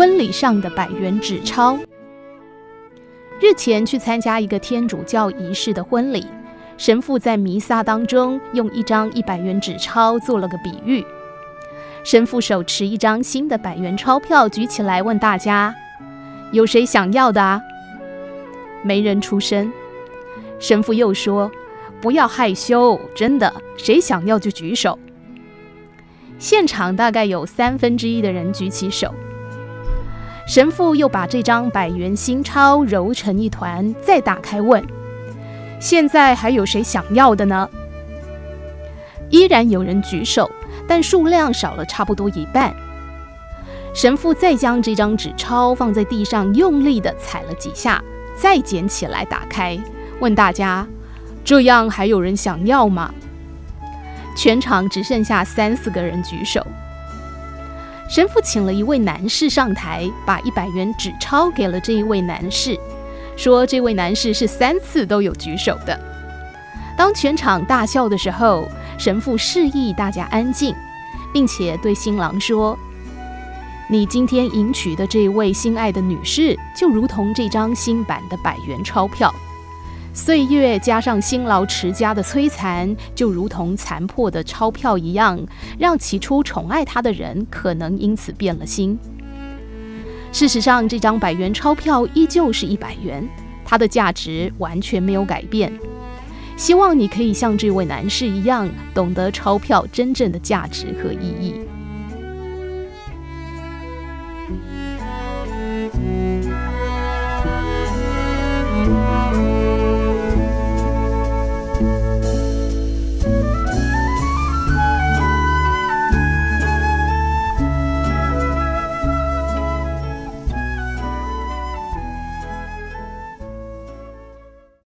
婚礼上的百元纸钞。日前去参加一个天主教仪式的婚礼，神父在弥撒当中用一张一百元纸钞做了个比喻。神父手持一张新的百元钞票举起来，问大家：“有谁想要的啊？”没人出声。神父又说：“不要害羞，真的，谁想要就举手。”现场大概有三分之一的人举起手。神父又把这张百元新钞揉成一团，再打开问：“现在还有谁想要的呢？”依然有人举手。但数量少了差不多一半。神父再将这张纸钞放在地上，用力地踩了几下，再捡起来打开，问大家：“这样还有人想要吗？”全场只剩下三四个人举手。神父请了一位男士上台，把一百元纸钞给了这一位男士，说：“这位男士是三次都有举手的。”当全场大笑的时候，神父示意大家安静，并且对新郎说：“你今天迎娶的这位心爱的女士，就如同这张新版的百元钞票。岁月加上辛劳持家的摧残，就如同残破的钞票一样，让起初宠爱他的人可能因此变了心。事实上，这张百元钞票依旧是一百元，它的价值完全没有改变。”希望你可以像这位男士一样，懂得钞票真正的价值和意义。